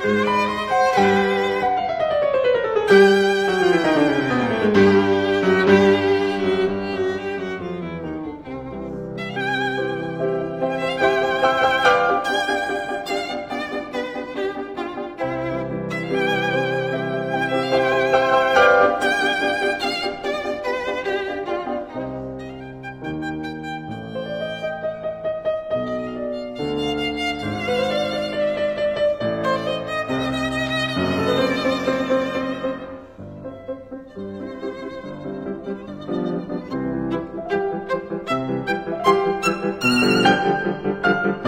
Thank you. Gracias.